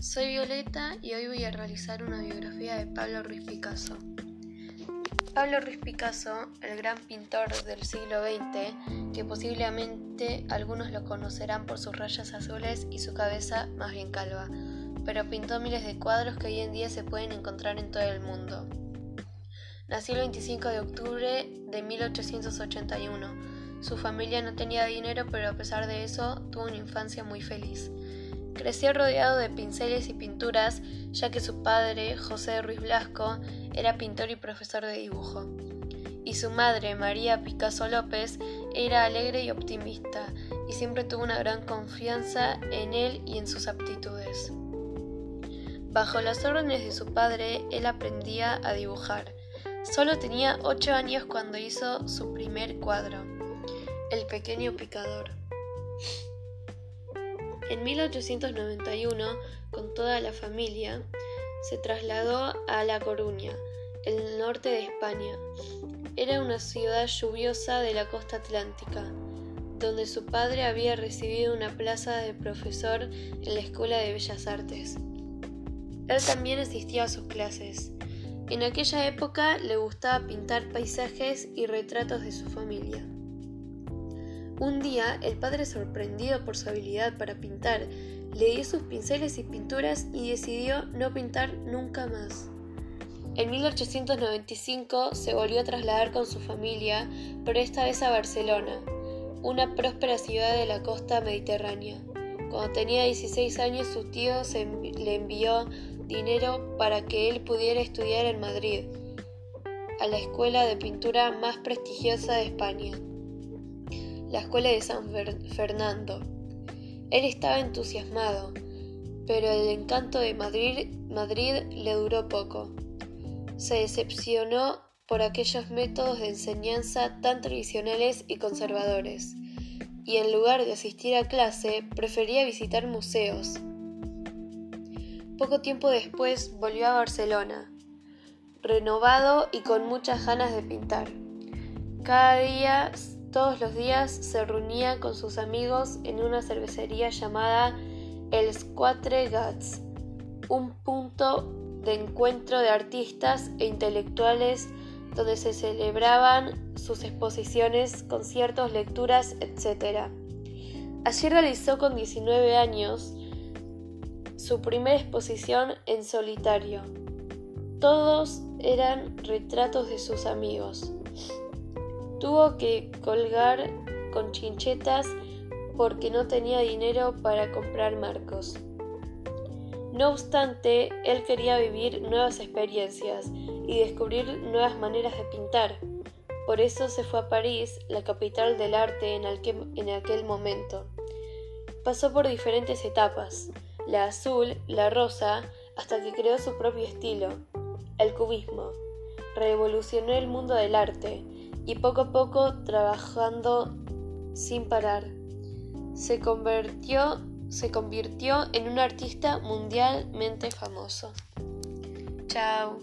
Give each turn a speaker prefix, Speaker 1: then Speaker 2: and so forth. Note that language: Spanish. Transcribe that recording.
Speaker 1: Soy Violeta y hoy voy a realizar una biografía de Pablo Ruiz Picasso. Pablo Ruiz Picasso, el gran pintor del siglo XX, que posiblemente algunos lo conocerán por sus rayas azules y su cabeza más bien calva, pero pintó miles de cuadros que hoy en día se pueden encontrar en todo el mundo. Nació el 25 de octubre de 1881. Su familia no tenía dinero, pero a pesar de eso tuvo una infancia muy feliz. Creció rodeado de pinceles y pinturas, ya que su padre, José Ruiz Blasco, era pintor y profesor de dibujo. Y su madre, María Picasso López, era alegre y optimista, y siempre tuvo una gran confianza en él y en sus aptitudes. Bajo las órdenes de su padre, él aprendía a dibujar. Solo tenía ocho años cuando hizo su primer cuadro, El pequeño picador. En 1891, con toda la familia, se trasladó a La Coruña, el norte de España. Era una ciudad lluviosa de la costa atlántica, donde su padre había recibido una plaza de profesor en la Escuela de Bellas Artes. Él también asistía a sus clases. En aquella época le gustaba pintar paisajes y retratos de su familia. Un día, el padre, sorprendido por su habilidad para pintar, le dio sus pinceles y pinturas y decidió no pintar nunca más. En 1895 se volvió a trasladar con su familia, pero esta vez a Barcelona, una próspera ciudad de la costa mediterránea. Cuando tenía 16 años su tío le envió dinero para que él pudiera estudiar en Madrid, a la escuela de pintura más prestigiosa de España la escuela de San Fernando. Él estaba entusiasmado, pero el encanto de Madrid, Madrid le duró poco. Se decepcionó por aquellos métodos de enseñanza tan tradicionales y conservadores, y en lugar de asistir a clase prefería visitar museos. Poco tiempo después volvió a Barcelona, renovado y con muchas ganas de pintar. Cada día todos los días se reunía con sus amigos en una cervecería llamada El Squatre Gats, un punto de encuentro de artistas e intelectuales donde se celebraban sus exposiciones, conciertos, lecturas, etc. Allí realizó con 19 años su primera exposición en solitario. Todos eran retratos de sus amigos. Tuvo que colgar con chinchetas porque no tenía dinero para comprar marcos. No obstante, él quería vivir nuevas experiencias y descubrir nuevas maneras de pintar. Por eso se fue a París, la capital del arte en aquel, en aquel momento. Pasó por diferentes etapas, la azul, la rosa, hasta que creó su propio estilo, el cubismo. Revolucionó el mundo del arte, y poco a poco trabajando sin parar. Se convirtió, se convirtió en un artista mundialmente famoso. Chao.